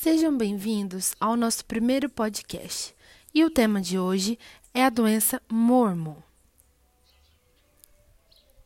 Sejam bem-vindos ao nosso primeiro podcast. E o tema de hoje é a doença Mormon.